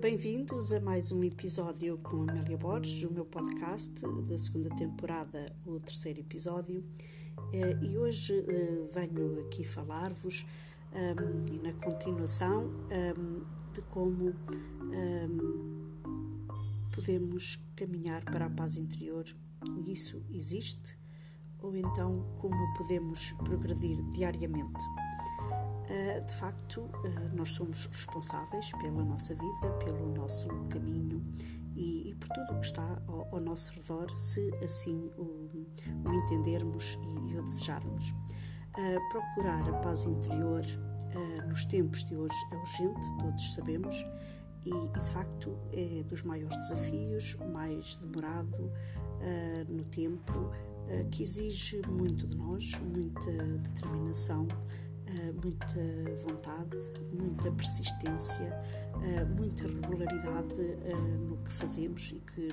Bem-vindos a mais um episódio com Amélia Borges, o meu podcast da segunda temporada, o terceiro episódio. Eh, e hoje eh, venho aqui falar-vos, um, na continuação, um, de como um, podemos caminhar para a paz interior. E isso existe? Ou então como podemos progredir diariamente? Eh, de facto, eh, nós somos responsáveis pela nossa vida, pelo nosso caminho e, e por tudo o que está ao, ao, nosso redor, se assim o, o entendermos e, e, o desejarmos. Uh, procurar a paz interior nos tempos de hoje é urgente, todos sabemos, e, de facto é dos maiores desafios, mais demorado no tempo, que exige muito de nós, muita determinação, eh, muita vontade, muita persistência, uh, muita regularidade uh, no que fazemos e que,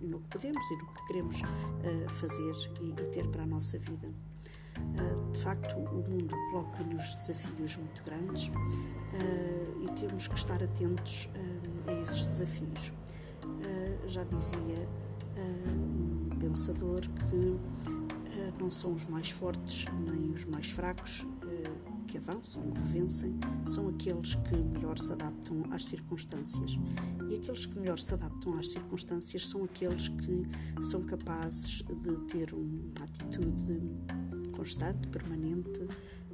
no que podemos e no que queremos fazer e, ter para a nossa vida. de facto, o mundo coloca-nos desafios muito grandes e temos que estar atentos a esses desafios. já dizia um pensador que não são os mais fortes nem os mais fracos que avançam, que vencem, são aqueles que melhor se adaptam às circunstâncias. E aqueles que melhor se adaptam às circunstâncias são aqueles que são capazes de ter uma atitude constante, permanente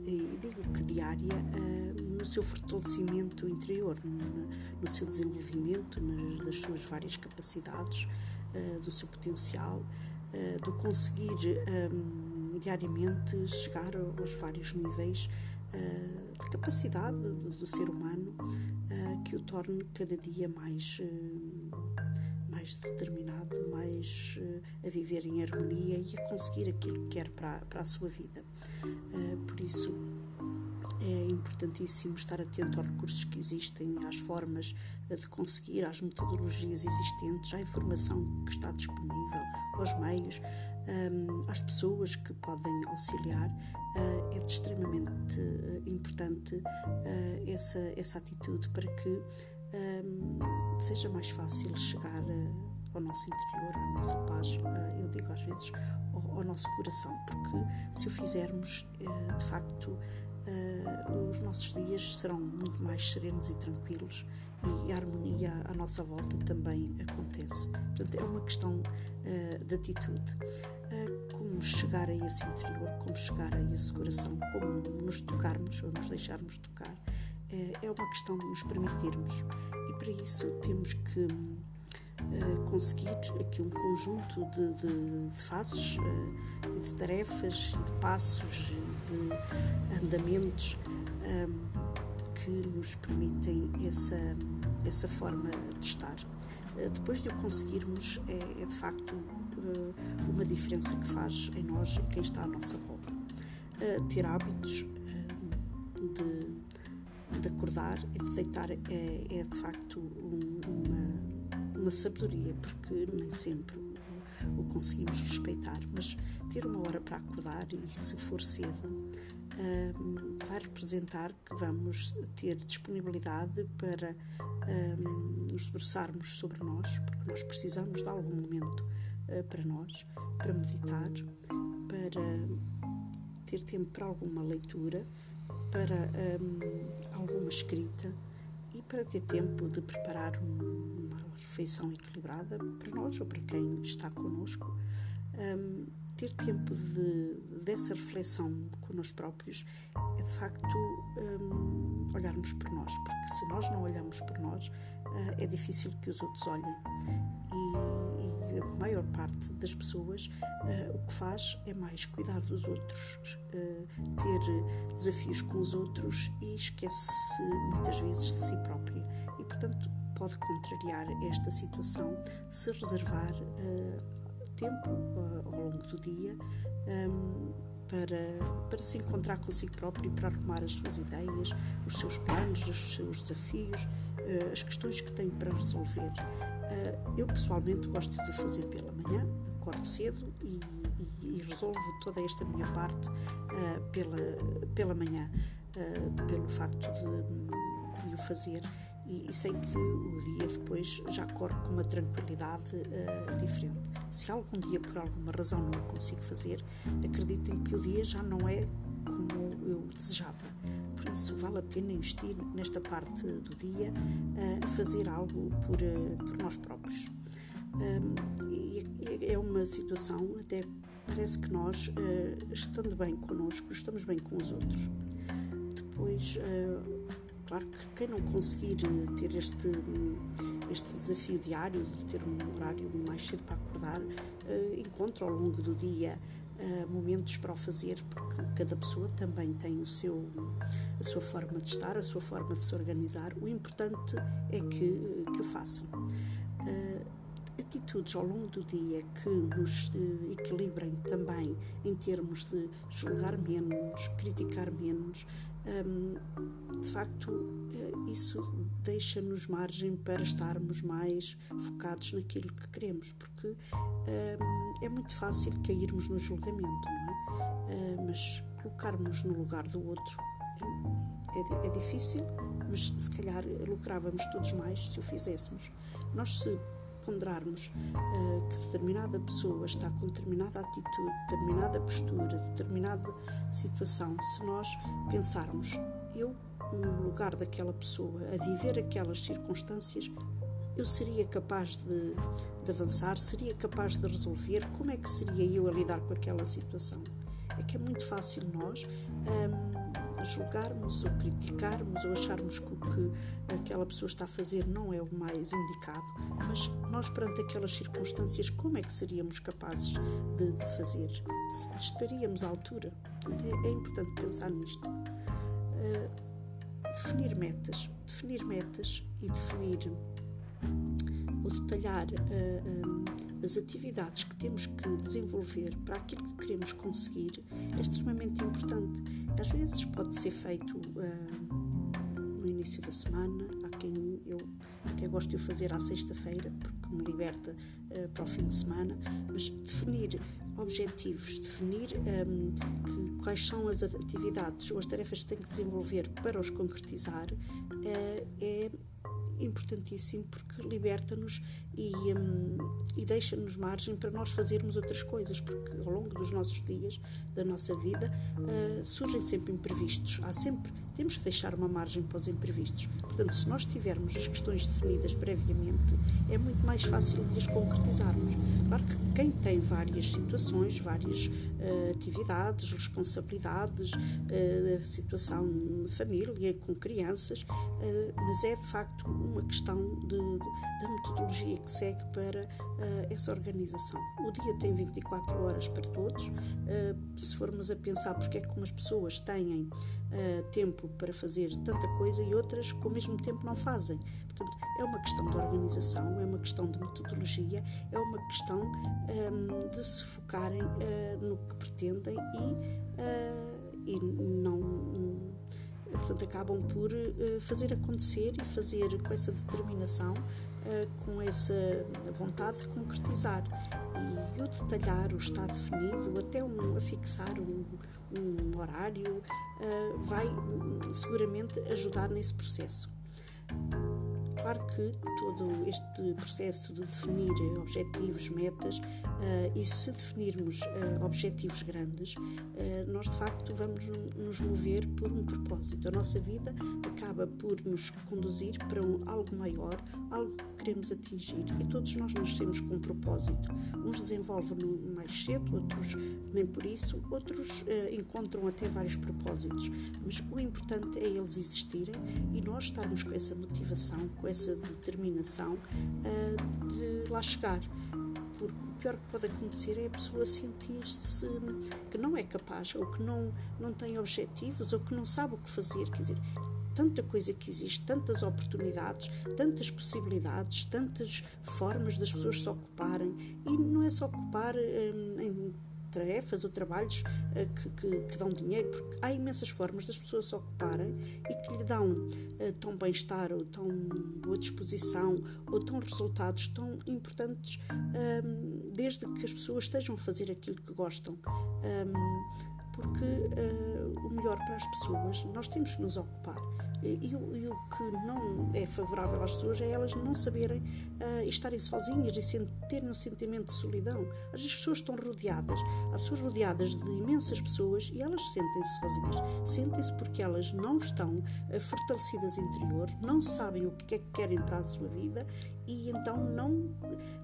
e digo que diária eh, no seu fortalecimento interior, no seu desenvolvimento das suas várias capacidades, eh, do seu potencial, eh, do conseguir diariamente chegar aos vários níveis de capacidade do, do ser humano uh, que o torne cada dia mais, uh, mais determinado, mais a viver em harmonia e a conseguir aquilo que quer para, para a sua vida. por isso, é importantíssimo estar atento aos recursos que existem, às formas de conseguir, às metodologias existentes, à informação que está disponível, aos meios, um, às pessoas que podem auxiliar, uh, é extremamente uh, importante uh, essa, essa atitude para que um, seja mais fácil chegar ao nosso interior, à nossa paz, eu digo às vezes ao, ao, nosso coração, porque se o fizermos, de facto, os nossos dias serão muito mais serenos e tranquilos e a harmonia à nossa volta também acontece. Portanto, é uma questão uh, de atitude. Uh, como chegar a esse interior, como chegar a esse coração, como nos tocarmos ou nos deixarmos tocar, uh, é uma questão de nos permitirmos. E para isso temos que conseguir aqui um conjunto de, de, de fases, de tarefas, de passos, de andamentos que nos permitem essa, essa forma de estar. Eh, depois de o conseguirmos, é, é de facto eh, uma diferença que faz em nós e quem está à nossa volta. Eh, ter hábitos de, de acordar e de deitar é, é de facto uma, uma sabedoria, porque nem sempre o conseguimos respeitar, mas ter uma hora para acordar e se for cedo vai representar que vamos ter disponibilidade para nos debruçarmos sobre nós, porque nós precisamos de algum momento uh, para nós, para meditar, para ter tempo para alguma leitura, para um, alguma escrita e para ter tempo de preparar um, refeição equilibrada para nós ou para quem está connosco. Um, ter tempo de, dessa reflexão connosco próprios é de facto um, olharmos por nós, porque se nós não olhamos por nós, uh, é difícil que os outros olhem. E, e a maior parte das pessoas uh, o que faz é mais cuidar dos outros, uh, ter desafios com os outros e esquece muitas vezes de si própria. E portanto pode contrariar esta situação se reservar tempo uh, ao longo do dia um, para, para se encontrar consigo próprio e para arrumar as suas ideias, os seus planos, os seus desafios, uh, as questões que tem para resolver. Uh, eu pessoalmente gosto de fazer pela manhã, acordo cedo e, e, e resolvo toda esta minha parte pela, pela manhã, pelo facto de o fazer e, e, sei que o dia depois já corre com uma tranquilidade uh, diferente. Se algum dia por alguma razão não o consigo fazer, acreditem que o dia já não é como eu desejava. Por isso, vale a pena investir nesta parte do dia uh, a fazer algo por, uh, por nós próprios. Um, é uma situação, até parece que nós, estando bem connosco, estamos bem com os outros. Depois, Claro que quem não conseguir eh, ter este, este desafio diário de ter um horário mais cedo para acordar, uh, encontra ao longo do dia uh, momentos para o fazer, porque cada pessoa também tem o seu, a sua forma de estar, a sua forma de se organizar. O importante é que, que o façam. Atitudes ao longo do dia que nos equilibrem também em termos de julgar menos, criticar menos, um, de facto, eh, isso deixa-nos margem para estarmos mais focados naquilo que queremos, porque um, é muito fácil cairmos no julgamento, é? Uh, mas colocarmos no lugar do outro é, é, difícil, mas se calhar lucrávamos todos mais se o fizéssemos. Nós, se ponderarmos uh, que determinada pessoa está com determinada atitude, determinada postura, determinada situação, se nós pensarmos, eu, no lugar daquela pessoa, a viver aquelas circunstâncias, eu seria capaz de, de avançar, seria capaz de resolver, como é que seria eu a lidar com aquela situação? É que é muito fácil nós. Um, julgarmos ou criticarmos ou acharmos que o que aquela pessoa está a fazer não é o mais indicado, mas nós, perante aquelas circunstâncias, como é que seríamos capazes de, fazer? Se estaríamos à altura? É, é importante pensar nisto. Uh, definir metas. Definir metas e definir ou detalhar. Uh, um, as atividades que temos que desenvolver para aquilo que queremos conseguir é extremamente importante. Às vezes pode ser feito uh, no início da semana, há quem eu até gosto de o fazer à sexta-feira, porque me liberta uh, para o fim de semana, mas definir objetivos, definir um, que, quais são as atividades ou as tarefas que tem que desenvolver para os concretizar uh, é importantíssimo porque liberta-nos e, um, e deixa-nos margem para nós fazermos outras coisas, porque ao longo dos nossos dias, da nossa vida, uh, surgem sempre imprevistos. Há sempre, temos que deixar uma margem para os imprevistos. Portanto, se nós tivermos as questões definidas previamente, é muito mais fácil de as concretizarmos. Claro que quem tem várias situações, várias uh, atividades, responsabilidades, uh, situação de família, com crianças, uh, mas é de facto uma questão de, de, da metodologia que segue para essa organização. O dia tem 24 horas para todos. se formos a pensar porque é que umas pessoas têm tempo para fazer tanta coisa e outras, com o mesmo tempo, não fazem. Portanto, é uma questão de organização, é uma questão de metodologia, é uma questão um, de se focarem uh, no que pretendem e, uh, e não. Um, portanto, acabam por uh, fazer acontecer e fazer com essa determinação, com essa vontade de concretizar. E o detalhar, o estar definido, até um, a fixar um, um horário, vai hum, seguramente ajudar nesse processo. Claro que todo este processo de definir objetivos, metas, uh, e se definirmos uh, objetivos grandes, uh, nós de facto vamos nos mover por um propósito. A nossa vida acaba por nos conduzir para algo maior, algo que queremos atingir. E todos nós nascemos com um propósito. Uns desenvolvem-no mais cedo, outros nem por isso, outros encontram até vários propósitos. Mas o importante é eles existirem e nós estarmos com essa motivação, com essa determinação uh, de lá chegar. Porque o pior que pode acontecer é a pessoa sentir-se que não é capaz, ou que não, não tem objetivos, ou que não sabe o que fazer. Quer dizer, tanta coisa que existe, tantas oportunidades, tantas possibilidades, tantas formas das pessoas se ocuparem. E não é só ocupar hum, em tarefas ou trabalhos uh, que, que, que, dão dinheiro, porque há imensas formas das pessoas se ocuparem e que lhe dão uh, tão bem-estar ou tão boa disposição ou tão resultados tão importantes um, desde que as pessoas estejam a fazer aquilo que gostam. Um, porque uh, o melhor para as pessoas, nós temos que nos ocupar. E, o que não é favorável às pessoas é elas não saberem uh, estarem sozinhas e terem um sentimento de solidão. As pessoas estão rodeadas, há pessoas rodeadas de imensas pessoas e elas sentem-se sozinhas. Sentem-se porque elas não estão uh, fortalecidas interior, não sabem o que é que querem para a sua vida e então não.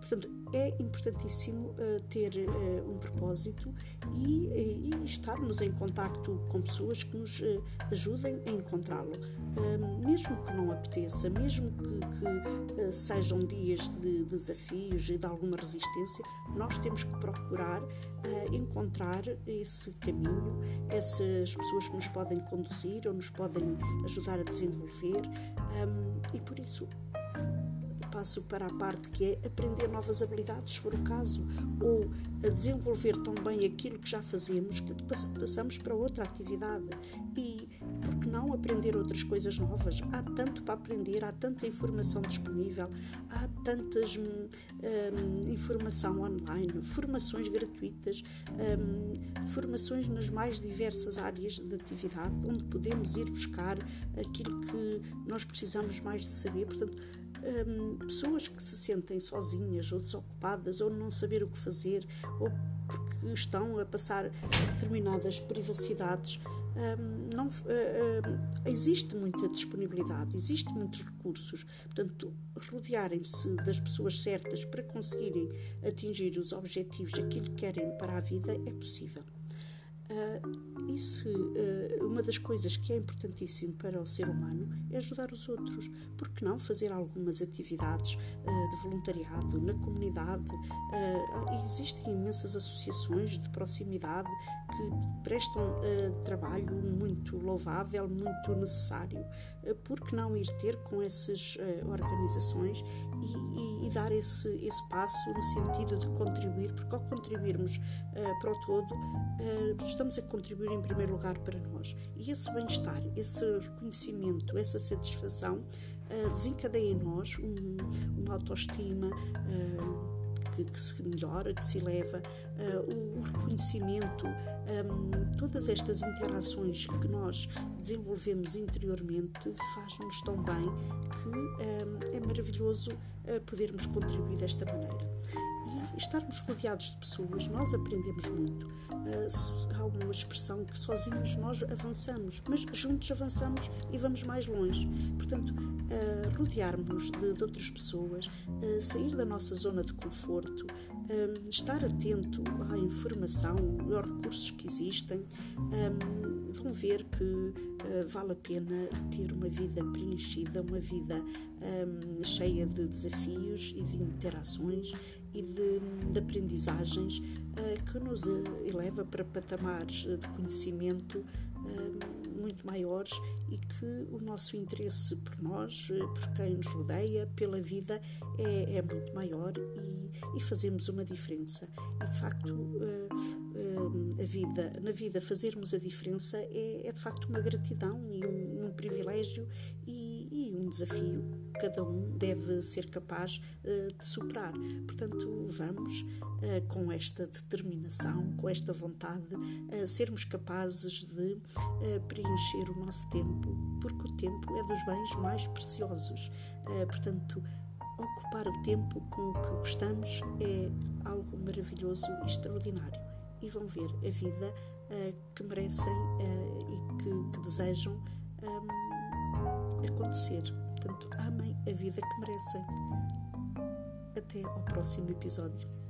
Portanto, é importantíssimo uh, ter uh, um propósito e, e, estarmos em contacto com pessoas que nos uh, ajudem a encontrá-lo. mesmo que não apeteça, mesmo que, que sejam dias de, de, desafios e de alguma resistência, nós temos que procurar encontrar esse caminho, essas pessoas que nos podem conduzir ou nos podem ajudar a desenvolver. Um, e por isso passo para a parte que é aprender novas habilidades, se for o caso, ou a desenvolver também aquilo que já fazemos, que passamos para outra atividade. E por que não aprender outras coisas novas? Há tanto para aprender, há tanta informação disponível, há tantas hum, hum, informação online, formações gratuitas, hum, formações nas mais diversas áreas de atividade, onde podemos ir buscar aquilo que nós precisamos mais de saber. Portanto, um, pessoas que se sentem sozinhas ou desocupadas ou não saber o que fazer ou porque estão a passar determinadas privacidades. Um, não, uh, existe muita disponibilidade, existe muitos recursos. Portanto, rodearem-se das pessoas certas para conseguirem atingir os objetivos, aquilo que querem para a vida, é possível. Uh, se uh, uma das coisas que é importantíssimo para o ser humano é ajudar os outros, por que não fazer algumas atividades uh, de voluntariado na comunidade? existem imensas associações de proximidade que prestam trabalho muito louvável, muito necessário. por que não ir ter com essas organizações e, e, e, dar esse, esse passo no sentido de contribuir? Porque ao contribuirmos para o todo, estamos a contribuir em primeiro lugar para nós. E esse bem-estar, esse reconhecimento, essa satisfação desencadeia em nós um, uma autoestima. Que, que, se melhora, que se eleva, uh, o, reconhecimento, um, todas estas interações que nós desenvolvemos interiormente faz-nos tão bem que um, é maravilhoso uh, podermos contribuir desta maneira estarmos rodeados de pessoas, nós aprendemos muito. Uh, há uma expressão que sozinhos nós avançamos, mas juntos avançamos e vamos mais longe. Portanto, uh, rodearmos de, de, outras pessoas, uh, sair da nossa zona de conforto, estar atento à informação, aos recursos que existem, um, vão ver que vale a pena ter uma vida preenchida, uma vida um, cheia de desafios e de interações e de, de aprendizagens uh, que nos eleva para patamares de conhecimento uh, muito maiores e que o nosso interesse por nós, eh, por quem nos rodeia, pela vida é, é muito maior e, e, fazemos uma diferença. E de facto, uh, a vida, na vida, fazermos a diferença é, é de facto uma gratidão e um, um privilégio e, desafio cada um deve ser capaz uh, de superar. Portanto, vamos uh, com esta determinação, com esta vontade, uh, sermos capazes de preencher o nosso tempo, porque o tempo é dos bens mais preciosos. portanto, ocupar o tempo com o que gostamos é algo maravilhoso e extraordinário. E vão ver a vida que merecem e que, que desejam um, acontecer. Portanto, amem a vida que merecem. Até ao próximo episódio.